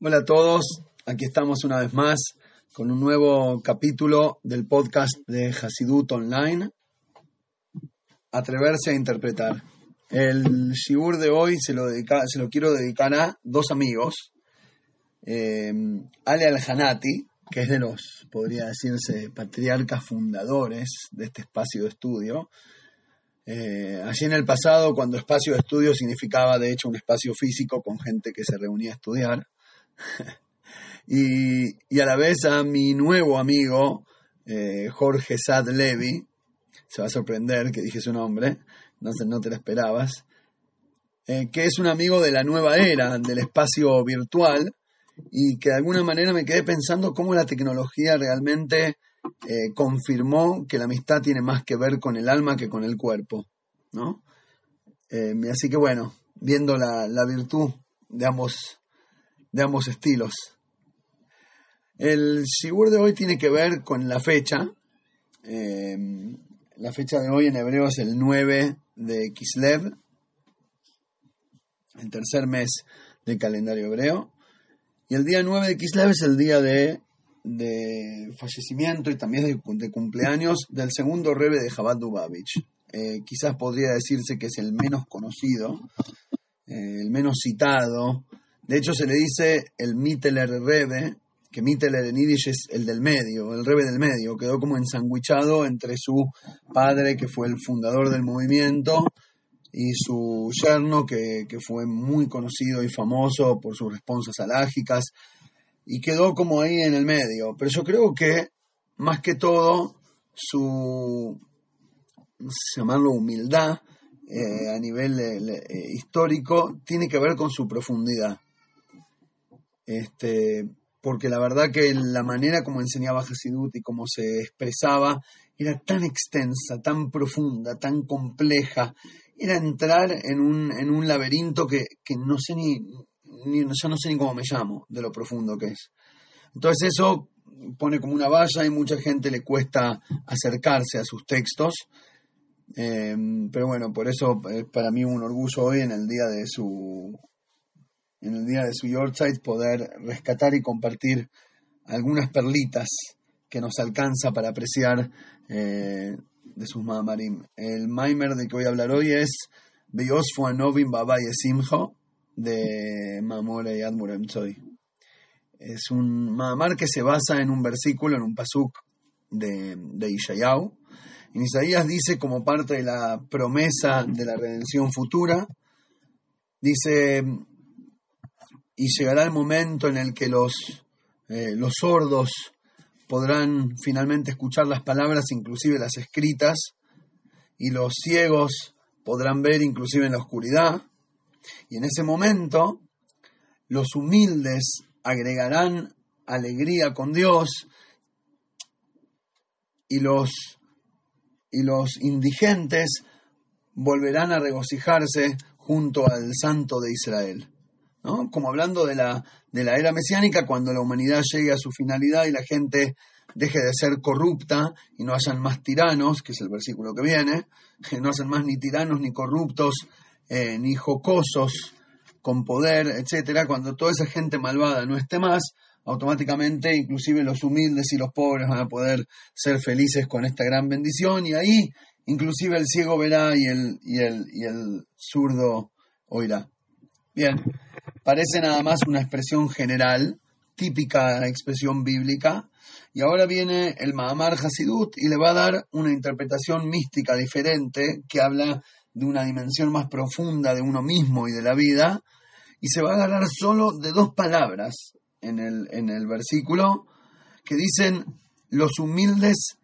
Hola a todos, aquí estamos una vez más con un nuevo capítulo del podcast de Hasidut Online, Atreverse a Interpretar. El shiur de hoy se lo, se lo quiero dedicar a dos amigos, eh, Ale Aljanati, que es de los, podría decirse, patriarcas fundadores de este espacio de estudio. Eh, allí en el pasado, cuando espacio de estudio significaba de hecho un espacio físico con gente que se reunía a estudiar, y, a la vez a mi nuevo amigo, eh, Jorge Sad Levy, se va a sorprender que dije su nombre, no, no te lo esperabas, eh, que es un amigo de la nueva era, del espacio virtual, y que de alguna manera me quedé pensando cómo la tecnología realmente eh, confirmó que la amistad tiene más que ver con el alma que con el cuerpo, ¿no? así que bueno, viendo la, la virtud de ambos de ambos estilos. El Sigur de hoy tiene que ver con la fecha. Em, la fecha de hoy en hebreo es el 9 de Kislev, el tercer mes del calendario hebreo. Y el día 9 de Kislev es el día de, fallecimiento y también de, cumpleaños del segundo rebe de Jabal Dubavich. Eh, quizás podría decirse que es el menos conocido, eh, el menos citado, de hecho, se le dice el Mitteler Rebe, que Mitteler en es el del medio, el Rebe del medio. Quedó como ensanguichado entre su padre, que fue el fundador del movimiento, y su yerno, que, fue muy conocido y famoso por sus responsas alágicas, y quedó como ahí en el medio. Pero yo creo que, más que todo, su, llamarlo humildad, eh, a nivel eh, histórico, tiene que ver con su profundidad este, porque la verdad que la manera como enseñaba Hasidut y cómo se expresaba era tan extensa, tan profunda, tan compleja, era entrar en un, en un laberinto que, no sé ni, ni, yo no sé ni cómo me llamo, de lo profundo que es. Entonces eso pone como una valla y mucha gente le cuesta acercarse a sus textos. Eh, pero bueno, por eso es para mí un orgullo hoy en el día de su en el día de su Yorkshire poder rescatar y compartir algunas perlitas que nos alcanza para apreciar eh, de sus Mahamarim. El Maimer de que voy a hablar hoy es Beyosfu Anovim Babay Simho de Mamore y Admurem Es un Mahamar que se basa en un versículo, en un pasuk de, de Ishayahu. En Isaías dice, como parte de la promesa de la redención futura, dice, y llegará el momento en el que los, eh, los sordos podrán finalmente escuchar las palabras, inclusive las escritas, y los ciegos podrán ver inclusive en la oscuridad. Y en ese momento los humildes agregarán alegría con Dios y los, y los indigentes volverán a regocijarse junto al Santo de Israel. Como hablando de la, de la era mesiánica, cuando la humanidad llegue a su finalidad y la gente deje de ser corrupta y no hayan más tiranos, que es el versículo que viene, que no hayan más ni tiranos, ni corruptos, eh, ni jocosos con poder, etcétera, cuando toda esa gente malvada no esté más, automáticamente inclusive los humildes y los pobres van a poder ser felices con esta gran bendición. Y ahí inclusive el ciego verá y el, y el, y el zurdo oirá. Bien, Parece nada más una expresión general, típica expresión bíblica, y ahora viene el Mahamar Hasidut y le va a dar una interpretación mística diferente que habla de una dimensión más profunda de uno mismo y de la vida, y se va a agarrar solo de dos palabras en el, en el versículo que dicen, los humildes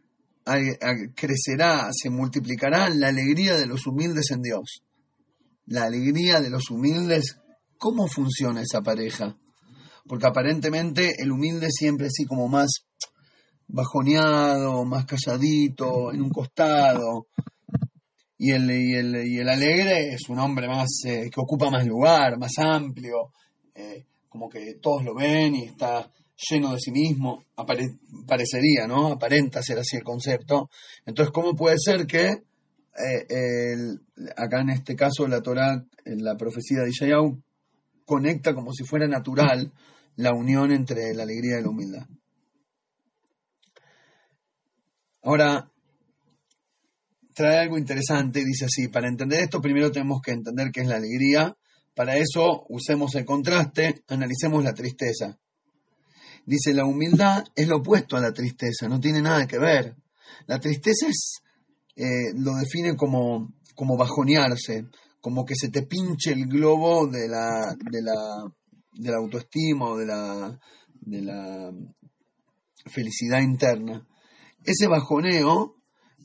crecerá, se multiplicará la alegría de los humildes en Dios. La alegría de los humildes ¿Cómo funciona esa pareja? Porque aparentemente el humilde siempre así como más bajoneado, más calladito, en un costado. Y el, y el, alegre es un hombre más eh, que ocupa más lugar, más amplio, eh, como que todos lo ven y está lleno de sí mismo, parecería, ¿no? Aparenta ser así el concepto. Entonces, ¿cómo puede ser que eh, acá en este caso la Torah, en la profecía de Ishayahu, conecta como si fuera natural la unión entre la alegría y la humildad. Ahora, trae algo interesante y dice así, para entender esto primero tenemos que entender qué es la alegría, para eso usemos el contraste, analicemos la tristeza. Dice, la humildad es lo opuesto a la tristeza, no tiene nada que ver. La tristeza es, eh, lo define como, como bajonearse, como que se te pinche el globo de la, de la, de la autoestima o de la, de la felicidad interna. Ese bajoneo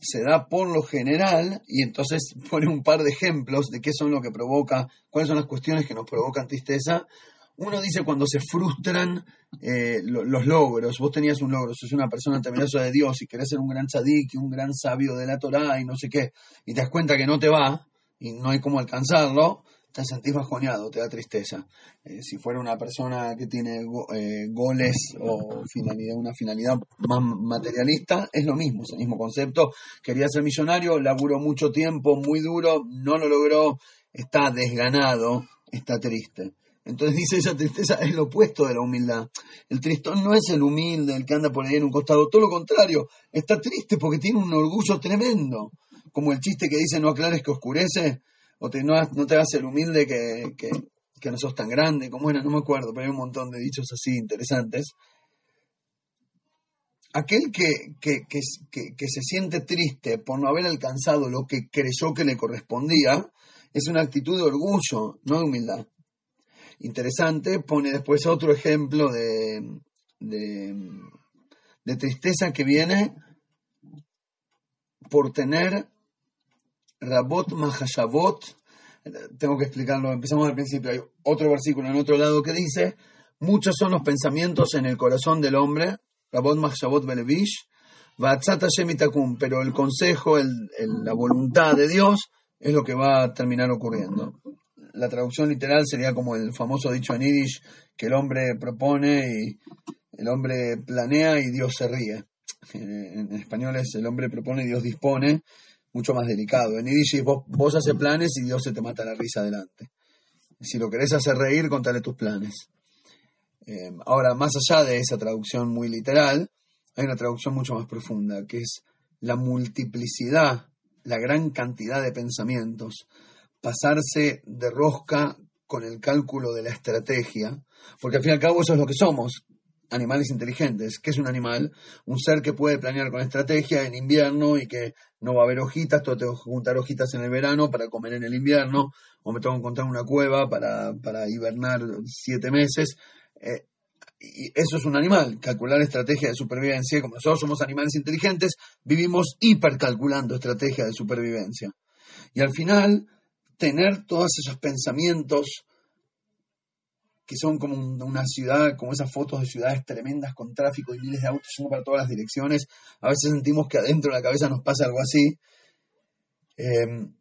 se da por lo general y entonces pone un par de ejemplos de qué son lo que provoca, cuáles son las cuestiones que nos provocan tristeza. Uno dice cuando se frustran eh, los logros. Vos tenías un logro, sos una persona temerosa de Dios y querés ser un gran tzadik y un gran sabio de la Torah y no sé qué, y te das cuenta que no te va y no hay cómo alcanzarlo, te sentís bajoneado, te da tristeza. Eh, si fuera una persona que tiene eh, goles o finalidad, una finalidad más materialista, es lo mismo, es el mismo concepto. Quería ser millonario, laburó mucho tiempo, muy duro, no lo logró, está desganado, está triste. Entonces dice, esa tristeza es lo opuesto de la humildad. El tristón no es el humilde, el que anda por ahí en un costado, todo lo contrario, está triste porque tiene un orgullo tremendo. Como el chiste que dice, no aclares que oscurece, o te, no, no, te hagas el humilde que, que, no sos tan grande, como era, no me acuerdo, pero hay un montón de dichos así interesantes. Aquel que, que, que, se siente triste por no haber alcanzado lo que creyó que le correspondía, es una actitud de orgullo, no de humildad. Interesante, pone después otro ejemplo de, de, de tristeza que viene por tener Rabot Mahashavot, tengo que explicarlo, empezamos al principio, hay otro versículo en otro lado que dice, muchos son los pensamientos en el corazón del hombre, Rabot Mahashavot Belevish, Vatzata Shemitakum, pero el consejo, la voluntad de Dios es lo que va a terminar ocurriendo. La traducción literal sería como el famoso dicho en Yiddish, que el hombre propone y el hombre planea y Dios se ríe. En español es el hombre propone y Dios dispone mucho más delicado. En Yiddish vos, vos haces planes y Dios se te mata la risa adelante. Si lo querés hacer reír, contale tus planes. Eh, ahora, más allá de esa traducción muy literal, hay una traducción mucho más profunda, que es la multiplicidad, la gran cantidad de pensamientos, pasarse de rosca con el cálculo de la estrategia, porque al fin y al cabo eso es lo que somos, animales inteligentes. ¿Qué es un animal? Un ser que puede planear con estrategia en invierno y que no va a haber hojitas, todo tengo que juntar hojitas en el verano para comer en el invierno, o me tengo que encontrar una cueva para, hibernar siete meses. Eh, y eso es un animal, calcular estrategia de supervivencia. Como nosotros somos animales inteligentes, vivimos hipercalculando estrategia de supervivencia. Y al final, tener todos esos pensamientos que son como una ciudad, como esas fotos de ciudades tremendas con tráfico y miles de autos yendo para todas las direcciones. A veces sentimos que adentro de la cabeza nos pasa algo así. Em,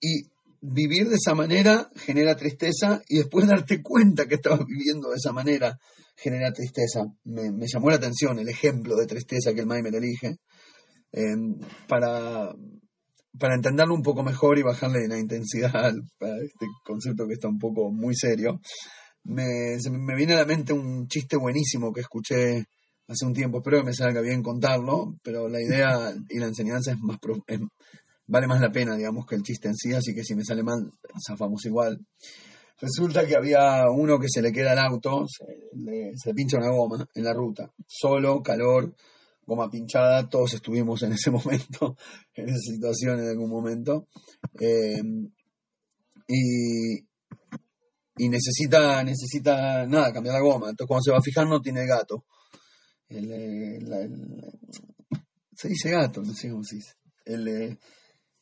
y vivir de esa manera genera tristeza y después darte cuenta que estabas viviendo de esa manera genera tristeza. Me, llamó la atención el ejemplo de tristeza que el Maimer elige em, para, para entenderlo un poco mejor y bajarle la intensidad a este concepto que está un poco muy serio, me, me viene a la mente un chiste buenísimo que escuché hace un tiempo. Espero que me salga bien contarlo, pero la idea y la enseñanza es más vale más la pena, digamos, que el chiste en sí, así que si me sale mal, zafamos igual. Resulta que había uno que se le queda el auto, se le, se le pincha una goma en la ruta, solo, calor, goma pinchada, todos estuvimos en ese momento, en esa situación en algún momento. Eh, y, y necesita, necesita, nada, cambiar la goma. Entonces cuando se va a fijar no tiene gato. Se dice gato, no sé cómo se dice. El, eh,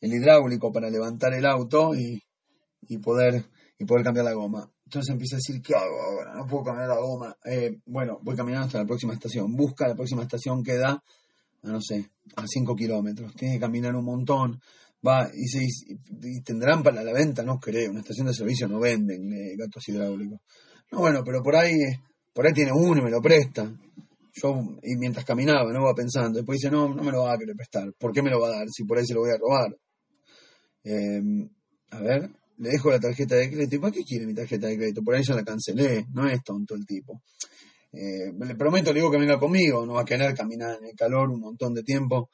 el hidráulico para levantar el auto y, y, poder, y poder cambiar la goma. Entonces empieza a decir, ¿qué hago ahora? No puedo cambiar la goma. Eh, bueno, voy caminando hasta la próxima estación. Busca la próxima estación que da, no sé, a 5 kilómetros. Tiene que caminar un montón. Va, y, se, y, tendrán para la venta, no creo. Una estación de servicio no venden eh, gatos hidráulicos. No, bueno, pero por ahí, por ahí tiene uno y me lo presta. Yo, y mientras caminaba, no va pensando. Después dice, no, no me lo va a querer prestar. ¿Por qué me lo va a dar si por ahí se lo voy a robar? Eh, a ver, le dejo la tarjeta de crédito. ¿Y para qué quiere mi tarjeta de crédito? Por ahí ya la cancelé. No es tonto el tipo. Eh, le prometo, le digo que venga conmigo. No va a querer caminar en el calor un montón de tiempo.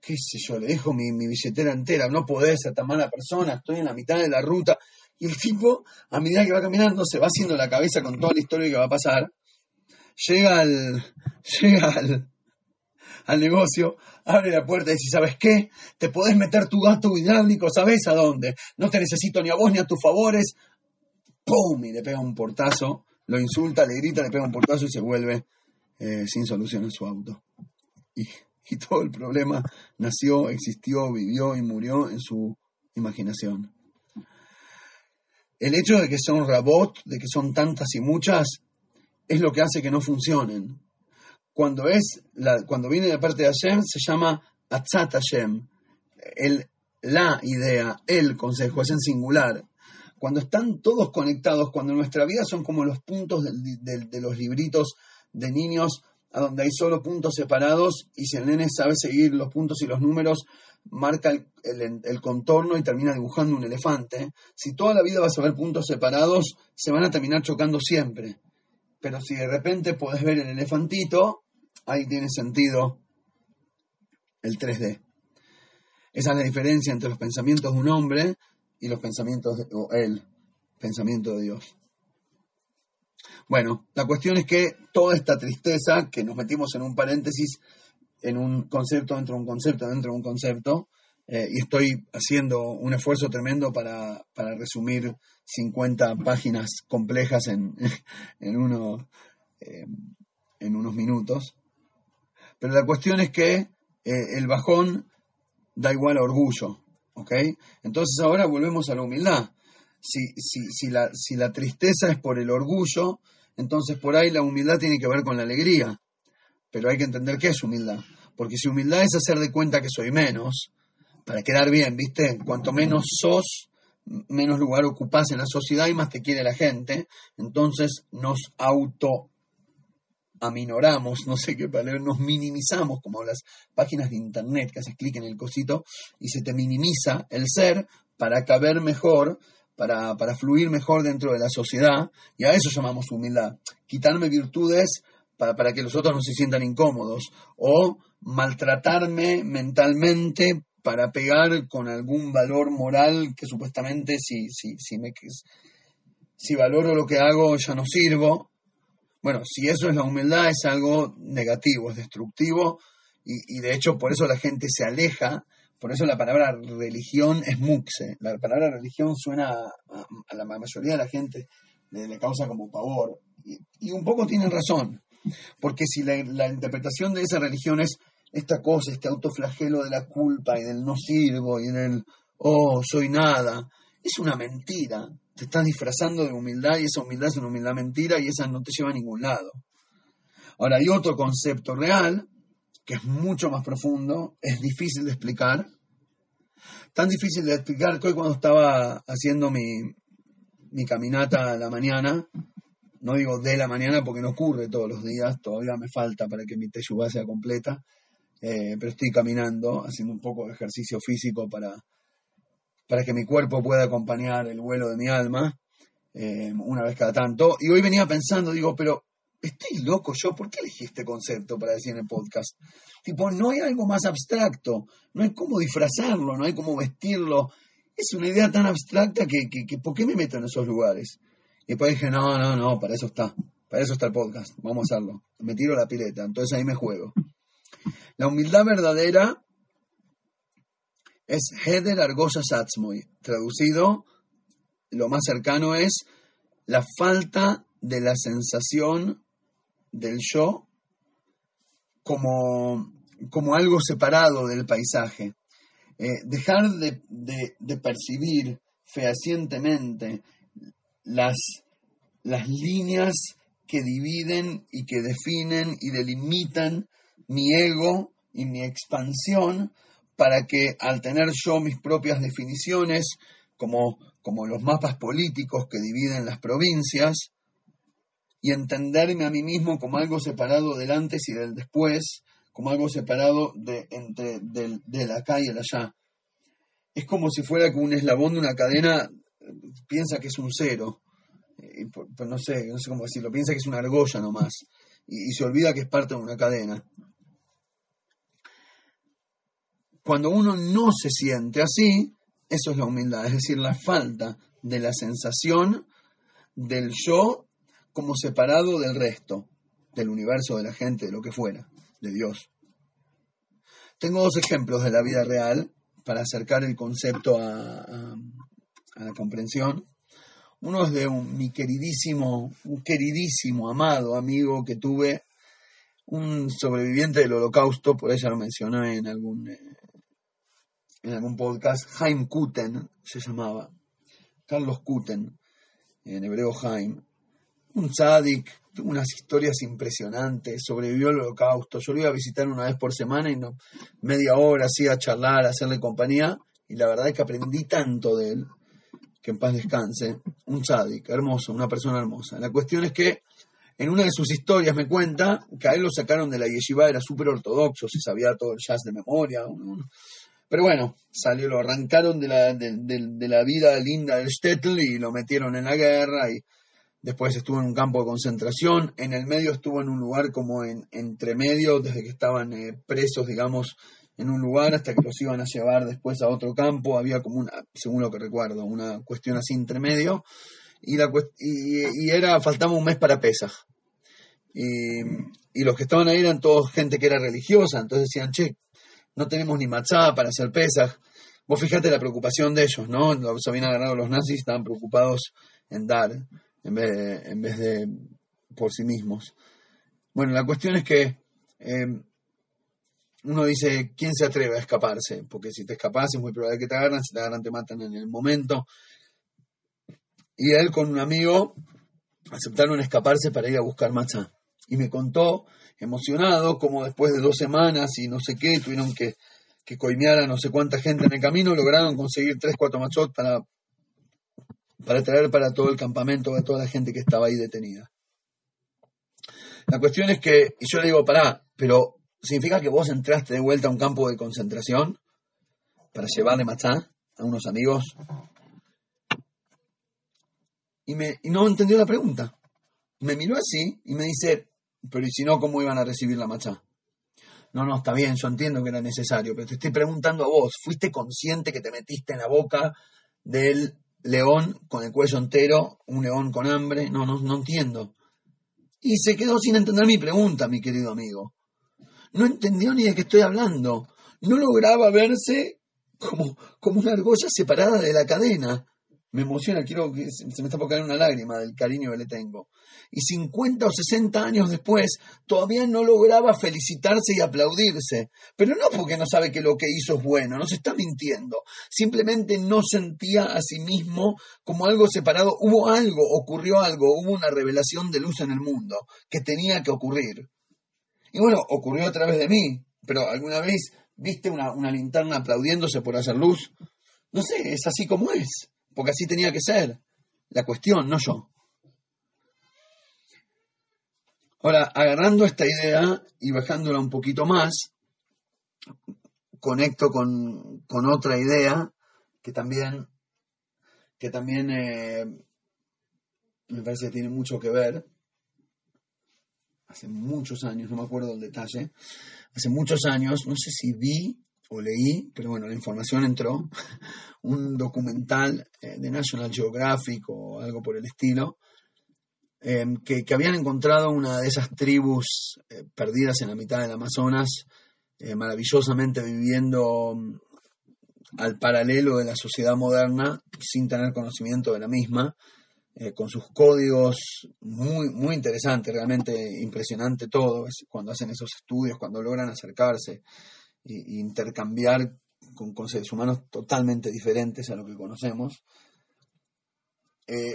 Qué sé yo, le dejo mi, billetera entera. No podés ser tan mala persona. Estoy en la mitad de la ruta. Y el tipo, a medida que va caminando, se va haciendo la cabeza con toda la historia que va a pasar. Llega al, llega al, al negocio, abre la puerta y dice, ¿sabes qué? Te podés meter tu gato hidráulico, ¿sabes a dónde? No te necesito ni a vos ni a tus favores. ¡Pum! Y le pega un portazo, lo insulta, le grita, le pega un portazo y se vuelve eh, sin solución en su auto. Y, y todo el problema nació, existió, vivió y murió en su imaginación. El hecho de que son rabot, de que son tantas y muchas, es lo que hace que no funcionen cuando, es la, cuando viene de parte de Hashem, se llama Atzat Hashem, el, la idea, el consejo, es en singular. Cuando están todos conectados, cuando nuestra vida son como los puntos de los libritos de niños, a donde hay solo puntos separados, y si el nene sabe seguir los puntos y los números, marca el, el, contorno y termina dibujando un elefante. Si toda la vida vas a ver puntos separados, se van a terminar chocando siempre. Pero si de repente podés ver el elefantito, ahí tiene sentido el 3D. Esa es la diferencia entre los pensamientos de un hombre y los pensamientos de o el pensamiento de Dios. Bueno, la cuestión es que toda esta tristeza, que nos metimos en un paréntesis, en un concepto dentro de un concepto dentro de un concepto, eh, y estoy haciendo un esfuerzo tremendo para, resumir 50 páginas complejas en, en, uno, eh, en unos minutos. Pero la cuestión es que eh, el bajón da igual a orgullo, ¿ok? Entonces ahora volvemos a la humildad. Si, si, si, la, si la tristeza es por el orgullo, entonces por ahí la humildad tiene que ver con la alegría. Pero hay que entender qué es humildad. Porque si humildad es hacer de cuenta que soy menos, para quedar bien, ¿viste? Cuanto menos sos, menos lugar ocupás en la sociedad y más te quiere la gente. Entonces nos auto aminoramos, no sé qué palabra, nos minimizamos, como las páginas de internet que haces clic en el cosito y se te minimiza el ser para caber mejor, para, para fluir mejor dentro de la sociedad, y a eso llamamos humildad. Quitarme virtudes para, para que los otros no se sientan incómodos, o maltratarme mentalmente para pegar con algún valor moral que supuestamente si, si, si, me, si valoro lo que hago ya no sirvo, bueno, si eso es la humildad, es algo negativo, es destructivo, y, de hecho por eso la gente se aleja, por eso la palabra religión es muxe. La palabra religión suena a, la mayoría de la gente, le, causa como pavor, y, un poco tienen razón, porque si la, la interpretación de esa religión es esta cosa, este autoflagelo de la culpa y del no sirvo y del, oh, soy nada, es una mentira te estás disfrazando de humildad y esa humildad es una humildad mentira y esa no te lleva a ningún lado. Ahora hay otro concepto real que es mucho más profundo, es difícil de explicar. Tan difícil de explicar que hoy cuando estaba haciendo mi, mi caminata a la mañana, no digo de la mañana porque no ocurre todos los días, todavía me falta para que mi teyubá sea completa, eh, pero estoy caminando, haciendo un poco de ejercicio físico para, para que mi cuerpo pueda acompañar el vuelo de mi alma eh, una vez cada tanto. Y hoy venía pensando, digo, pero estoy loco yo, ¿por qué elegí este concepto para decir en el podcast? Tipo, no hay algo más abstracto, no hay cómo disfrazarlo, no hay cómo vestirlo. Es una idea tan abstracta que, que, ¿por qué me meto en esos lugares? Y después dije, no, no, no, para eso está, para eso está el podcast, vamos a hacerlo. Me tiro la pileta, entonces ahí me juego. La humildad verdadera es Heder Argosa Satzmoy. Traducido, lo más cercano es la falta de la sensación del yo como, como algo separado del paisaje. Eh, dejar de, de, percibir fehacientemente las, las líneas que dividen y que definen y delimitan mi ego y mi expansión para que al tener yo mis propias definiciones, como, como los mapas políticos que dividen las provincias, y entenderme a mí mismo como algo separado del antes y del después, como algo separado de, entre del, del acá y el allá. Es como si fuera un eslabón de una cadena piensa que es un cero, y, pues no sé, no sé cómo decirlo, piensa que es una argolla nomás, y, y se olvida que es parte de una cadena. Cuando uno no se siente así, eso es la humildad, es decir, la falta de la sensación del yo como separado del resto, del universo, de la gente, de lo que fuera, de Dios. Tengo dos ejemplos de la vida real para acercar el concepto a, la comprensión. Uno es de un, mi queridísimo, un queridísimo, amado amigo que tuve, un sobreviviente del holocausto, por ella lo mencioné en algún, eh, en algún podcast, Haim Kuten se llamaba, Carlos Kuten, en hebreo Haim, un tzadik, unas historias impresionantes, sobrevivió al holocausto, yo lo iba a visitar una vez por semana y no, media hora así a charlar, a hacerle compañía, y la verdad es que aprendí tanto de él, que en paz descanse, un tzadik, hermoso, una persona hermosa. La cuestión es que en una de sus historias me cuenta que a él lo sacaron de la yeshiva, era súper ortodoxo, se sabía todo el jazz de memoria, pero bueno, salió, lo arrancaron de la, de, la vida linda del Stetl y lo metieron en la guerra y después estuvo en un campo de concentración, en el medio estuvo en un lugar como en entre medio, desde que estaban eh, presos, digamos, en un lugar hasta que los iban a llevar después a otro campo, había como una, según lo que recuerdo, una cuestión así entre medio, y, la, y, y era, faltaba un mes para Pesaj. Y, y los que estaban ahí eran todos gente que era religiosa, entonces decían, che, no tenemos ni machá para hacer pesas. Vos fijate la preocupación de ellos, ¿no? Los habían agarrado los nazis, estaban preocupados en dar en vez de, en vez de por sí mismos. Bueno, la cuestión es que eh, uno dice, ¿quién se atreve a escaparse? Porque si te escapas es muy probable que te agarran, si te agarran te matan en el momento. Y él con un amigo aceptaron escaparse para ir a buscar machá. Y me contó emocionado, como después de dos semanas y no sé qué, tuvieron que, que coimear a no sé cuánta gente en el camino, lograron conseguir tres, cuatro machos para, para traer para todo el campamento a toda la gente que estaba ahí detenida. La cuestión es que, y yo le digo, pará, pero ¿significa que vos entraste de vuelta a un campo de concentración para llevarle machá a unos amigos? Y, me, y no entendió la pregunta. Me miró así y me dice, pero ¿y si no, cómo iban a recibir la machá? No, no, está bien, yo entiendo que era necesario, pero te estoy preguntando a vos, ¿fuiste consciente que te metiste en la boca del león con el cuello entero, un león con hambre? No, no, no entiendo. Y se quedó sin entender mi pregunta, mi querido amigo. No entendió ni de qué estoy hablando. No lograba verse como, como una argolla separada de la cadena. Me emociona, quiero que se me está por una lágrima del cariño que le tengo y 50 o 60 años después todavía no lograba felicitarse y aplaudirse. Pero no porque no sabe que lo que hizo es bueno, no se está mintiendo. Simplemente no sentía a sí mismo como algo separado. Hubo algo, ocurrió algo, hubo una revelación de luz en el mundo que tenía que ocurrir. Y bueno, ocurrió a través de mí, pero alguna vez viste una, una linterna aplaudiéndose por hacer luz. No sé, es así como es, porque así tenía que ser. La cuestión, no yo. Ahora, agarrando esta idea y bajándola un poquito más, conecto con, otra idea que también, que también eh, me parece que tiene mucho que ver. Hace muchos años, no me acuerdo el detalle, hace muchos años, no sé si vi o leí, pero bueno, la información entró, un documental eh, de National Geographic o algo por el estilo, Em, que, habían encontrado una de esas tribus eh, perdidas en la mitad del Amazonas, eh, maravillosamente viviendo mm, al paralelo de la sociedad moderna, sin tener conocimiento de la misma, eh, con sus códigos muy, muy interesantes, realmente impresionante todo, cuando hacen esos estudios, cuando logran acercarse intercambiar con, con, seres humanos totalmente diferentes a lo que conocemos.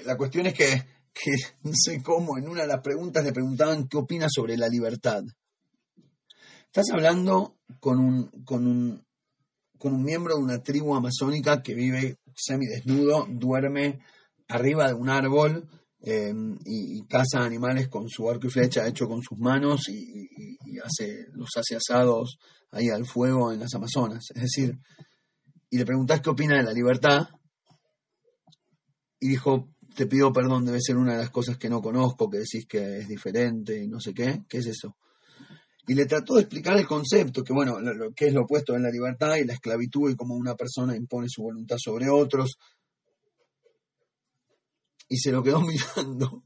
la cuestión es que que no sé cómo, en una de las preguntas le preguntaban qué opina sobre la libertad. Estás hablando con un, con un, con un miembro de una tribu amazónica que vive semidesnudo, duerme arriba de un árbol em, y, caza animales con su arco y flecha hecho con sus manos y, hace, los hace asados ahí al fuego en las Amazonas. Es decir, y le preguntás qué opina de la libertad y dijo, te pido perdón, debe ser una de las cosas que no conozco, que decís que es diferente y no sé qué, ¿qué es eso? Y le trató de explicar el concepto, que bueno, lo, que es lo opuesto en la libertad y la esclavitud y cómo una persona impone su voluntad sobre otros. Y se lo quedó mirando.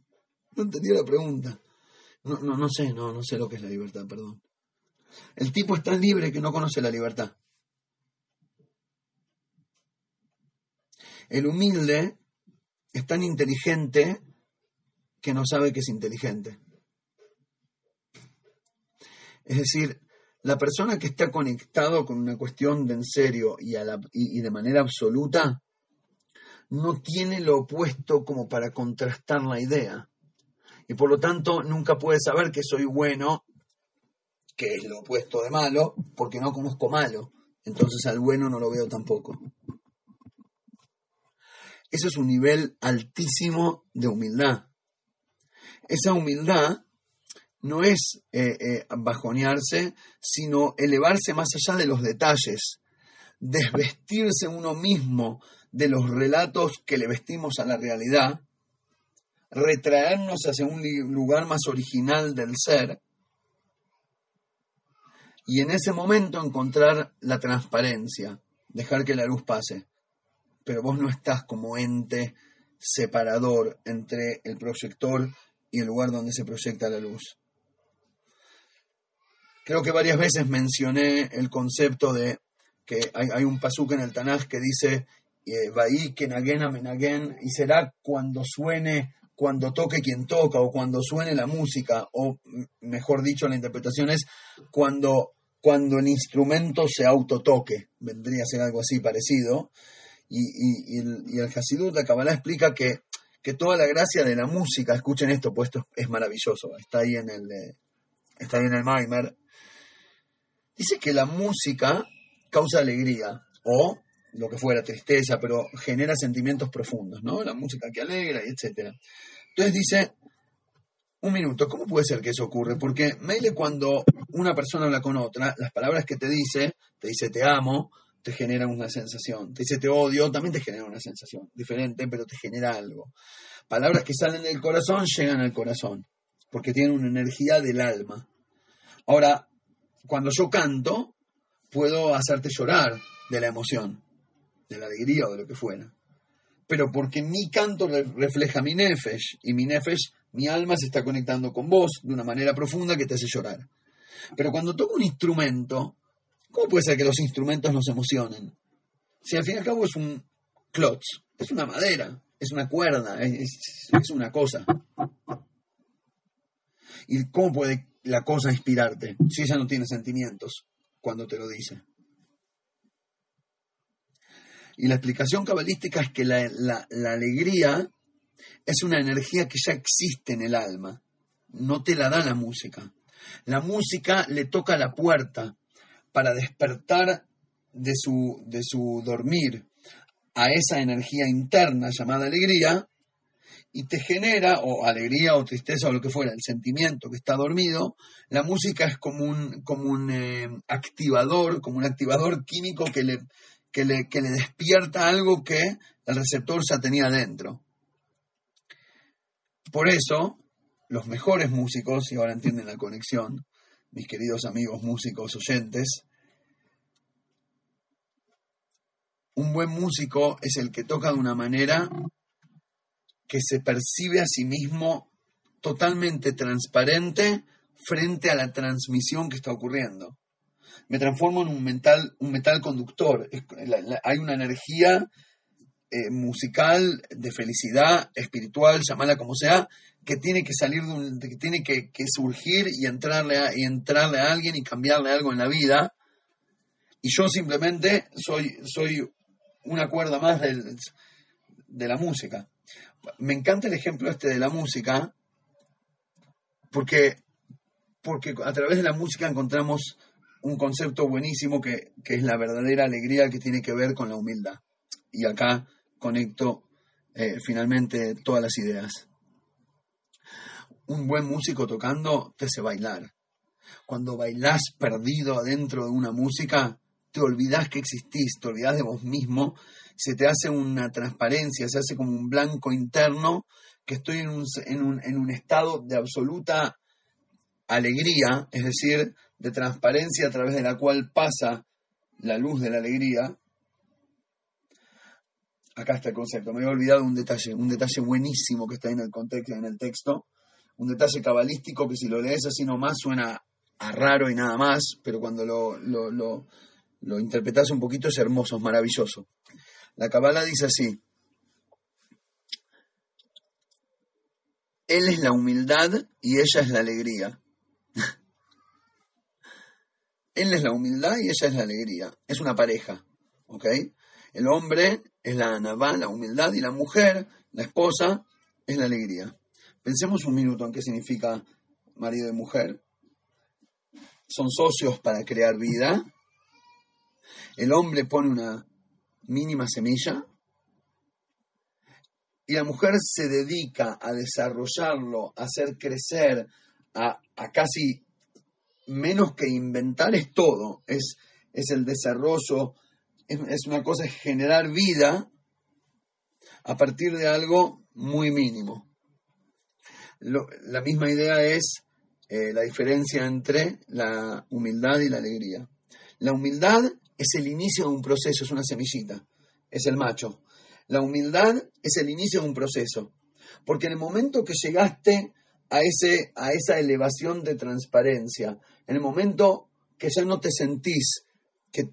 No entendía la pregunta. No, no, no sé, no, no sé lo que es la libertad, perdón. El tipo es tan libre que no conoce la libertad. El humilde es tan inteligente que no sabe que es inteligente. Es decir, la persona que está conectado con una cuestión de en serio y, y, de manera absoluta no tiene lo opuesto como para contrastar la idea. Y por lo tanto nunca puede saber que soy bueno, que es lo opuesto de malo, porque no conozco malo. Entonces al bueno no lo veo tampoco. Eso es un nivel altísimo de humildad. Esa humildad no es eh, eh, bajonearse, sino elevarse más allá de los detalles, desvestirse uno mismo de los relatos que le vestimos a la realidad, retraernos hacia un lugar más original del ser y en ese momento encontrar la transparencia, dejar que la luz pase pero vos no estás como ente separador entre el proyector y el lugar donde se proyecta la luz. Creo que varias veces mencioné el concepto de que hay, un pasuk en el Tanaj que dice eh, y será cuando suene, cuando toque quien toca o cuando suene la música o mejor dicho la interpretación es cuando, cuando el instrumento se autotoque, vendría a ser algo así parecido. Y, el, y el Hasidut, la Kabbalah explica que, que, toda la gracia de la música, escuchen esto, pues esto es maravilloso, está ahí en el, eh, está ahí en el Maimer, dice que la música causa alegría, o lo que fuera, tristeza, pero genera sentimientos profundos, ¿no? La música que alegra, etc. Entonces dice, un minuto, ¿cómo puede ser que eso ocurre? Porque Meile cuando una persona habla con otra, las palabras que te dice, te dice te amo, te genera una sensación. Te dice te odio, también te genera una sensación diferente, pero te genera algo. Palabras que salen del corazón llegan al corazón, porque tienen una energía del alma. Ahora, cuando yo canto, puedo hacerte llorar de la emoción, de la alegría o de lo que fuera. Pero porque mi canto refleja mi nefesh, y mi nefesh, mi alma se está conectando con vos de una manera profunda que te hace llorar. Pero cuando toco un instrumento, ¿Cómo puede ser que los instrumentos nos emocionen? Si al fin y al cabo es un klotz, es una madera, es una cuerda, es, una cosa. ¿Y cómo puede la cosa inspirarte si ella no tiene sentimientos cuando te lo dice? Y la explicación cabalística es que la, la, alegría es una energía que ya existe en el alma, no te la da la música. La música le toca la puerta, para despertar de su, de su dormir a esa energía interna llamada alegría y te genera, o alegría o tristeza o lo que fuera, el sentimiento que está dormido, la música es como un, como un eh, activador, como un activador químico que le, que, le, que le despierta algo que el receptor ya tenía dentro. Por eso, los mejores músicos, y ahora entienden la conexión, mis queridos amigos músicos oyentes, un buen músico es el que toca de una manera que se percibe a sí mismo totalmente transparente frente a la transmisión que está ocurriendo. Me transformo en un metal, un metal conductor. hay una energía eh, musical, de felicidad, espiritual, llamala como sea, que tiene que salir de un, que tiene que, surgir y entrarle, a, y entrarle a alguien y cambiarle algo en la vida. Y yo simplemente soy, soy una cuerda más de la música. Me encanta el ejemplo este de la música porque, porque a través de la música encontramos un concepto buenísimo que, que es la verdadera alegría que tiene que ver con la humildad. Y acá conecto eh, finalmente todas las ideas. Un buen músico tocando te hace bailar. Cuando bailás perdido adentro de una música, te olvidas que existís, te olvidas de vos mismo, se te hace una transparencia, se hace como un blanco interno, que estoy en un, en un, en un estado de absoluta alegría, es decir, de transparencia a través de la cual pasa la luz de la alegría. Acá está el concepto. Me había olvidado un detalle, un detalle buenísimo que está en el contexto, en el texto, un detalle cabalístico que si lo lees así nomás suena a raro y nada más, pero cuando lo, lo, lo, lo interpretas un poquito es hermoso, es maravilloso. La cabala dice así. Él es la humildad y ella es la alegría. Él es la humildad y ella es la alegría. Es una pareja, ¿ok? El hombre es la anabá, la humildad, y la mujer, la esposa, es la alegría. Pensemos un minuto en qué significa marido y mujer. Son socios para crear vida. El hombre pone una mínima semilla y la mujer se dedica a desarrollarlo, a hacer crecer, a, a casi menos que inventar es todo, es, es el desarrollo, es, una cosa, es generar vida a partir de algo muy mínimo. la misma idea es eh, la diferencia entre la humildad y la alegría. La humildad es el inicio de un proceso, es una semillita, es el macho. La humildad es el inicio de un proceso, porque en el momento que llegaste a, ese, a esa elevación de transparencia, en el momento que ya no te sentís que,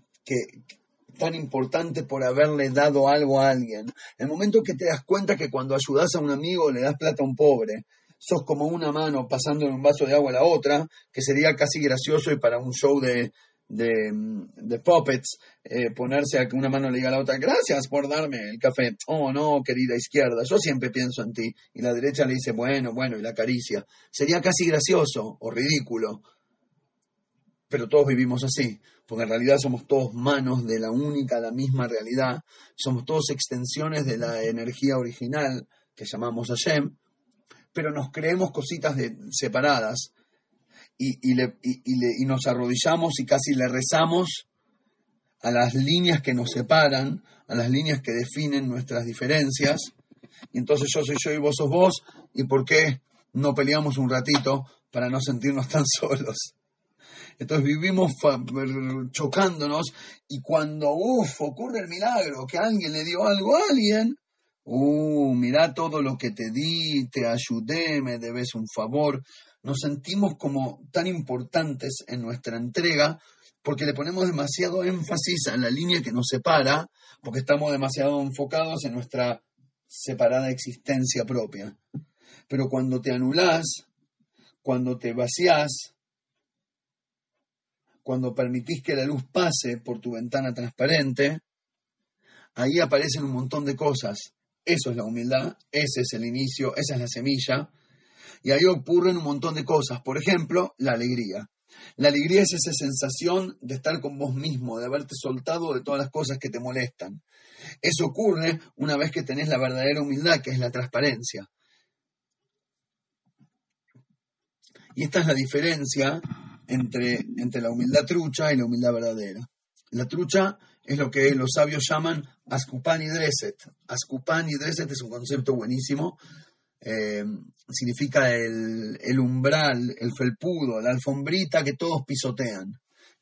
tan importante por haberle dado algo a alguien, en el momento que te das cuenta que cuando ayudas a un amigo le das plata a un pobre, sos como una mano pasando un vaso de agua a la otra, que sería casi gracioso y para un show de, de, puppets, eh, ponerse a que una mano le diga a la otra, gracias por darme el café. Oh, no, querida izquierda, yo siempre pienso en ti. Y la derecha le dice, bueno, bueno, y la caricia. Sería casi gracioso o ridículo. Pero todos vivimos así, porque en realidad somos todos manos de la única, la misma realidad. Somos todos extensiones de la energía original que llamamos Hashem, pero nos creemos cositas de, separadas y, le, y, nos arrodillamos y casi le rezamos a las líneas que nos separan, a las líneas que definen nuestras diferencias. Y entonces yo soy yo y vos sos vos, ¿y por qué no peleamos un ratito para no sentirnos tan solos? Entonces vivimos chocándonos y cuando, uff, ocurre el milagro, que alguien le dio algo a alguien, uh, mira todo lo que te di, te ayudé, me debes un favor, nos sentimos como tan importantes en nuestra entrega porque le ponemos demasiado énfasis a la línea que nos separa, porque estamos demasiado enfocados en nuestra separada existencia propia. Pero cuando te anulás, cuando te vacías, cuando permitís que la luz pase por tu ventana transparente, ahí aparecen un montón de cosas. Eso es la humildad, ese es el inicio, esa es la semilla, y ahí ocurren un montón de cosas. Por ejemplo, la alegría. La alegría es esa sensación de estar con vos mismo, de haberte soltado de todas las cosas que te molestan. Eso ocurre una vez que tenés la verdadera humildad, que es la transparencia. Y esta es la diferencia entre, entre la humildad trucha y la humildad verdadera. La trucha es lo que los sabios llaman ascupan y dreset. Ascupan y dreset es un concepto buenísimo eh, significa el, el, umbral, el felpudo, la alfombrita que todos pisotean.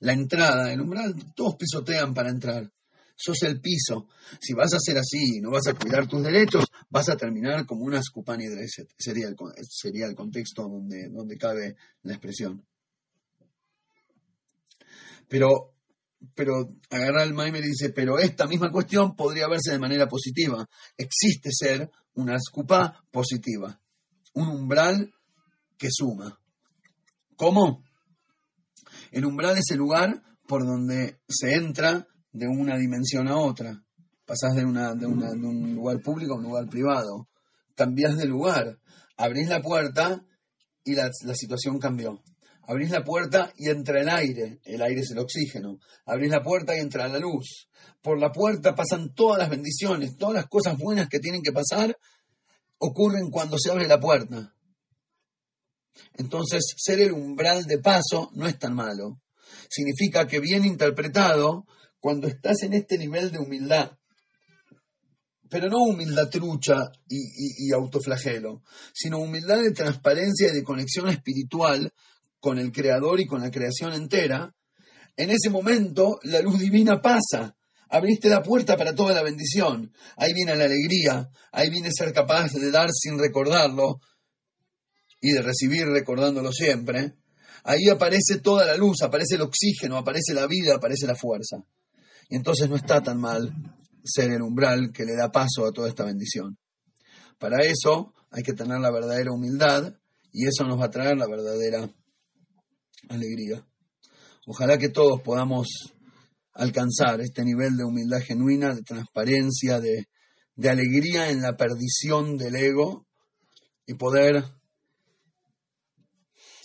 La entrada, el umbral, todos pisotean para entrar. Sos el piso. Si vas a hacer así y no vas a cuidar tus derechos, vas a terminar como una scupani dreset. Sería el, sería el contexto donde, donde cabe la expresión. Pero pero agarra el Maimer y dice, pero esta misma cuestión podría verse de manera positiva. Existe ser una escupa positiva, un umbral que suma. ¿Cómo? El umbral es el lugar por donde se entra de una dimensión a otra. Pasás de, una, de, un lugar público a un lugar privado. Cambias de lugar. Abrís la puerta y la situación cambió. Abrís la puerta y entra el aire, el aire es el oxígeno. Abrís la puerta y entra la luz. Por la puerta pasan todas las bendiciones, todas las cosas buenas que tienen que pasar ocurren cuando se abre la puerta. Entonces, ser el umbral de paso no es tan malo. Significa que bien interpretado, cuando estás en este nivel de humildad, pero no humildad trucha y, y, autoflagelo, sino humildad de transparencia y de conexión espiritual con el Creador y con la creación entera, en ese momento la luz divina pasa. Abriste la puerta para toda la bendición. Ahí viene la alegría, ahí viene ser capaz de dar sin recordarlo y de recibir recordándolo siempre. Ahí aparece toda la luz, aparece el oxígeno, aparece la vida, aparece la fuerza. Y entonces no está tan mal ser el umbral que le da paso a toda esta bendición. Para eso hay que tener la verdadera humildad y eso nos va a traer la verdadera alegría. Ojalá que todos podamos alcanzar este nivel de humildad genuina, de transparencia, de, de alegría en la perdición del ego y poder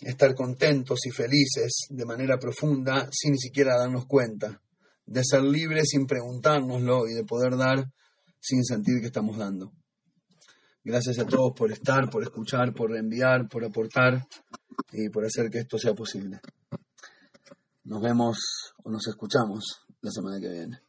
estar contentos y felices de manera profunda sin ni siquiera darnos cuenta, de ser libres sin preguntárnoslo y de poder dar sin sentir que estamos dando. Gracias a todos por estar, por escuchar, por reenviar, por aportar y por hacer que esto sea posible. Nos vemos o nos escuchamos la semana que viene.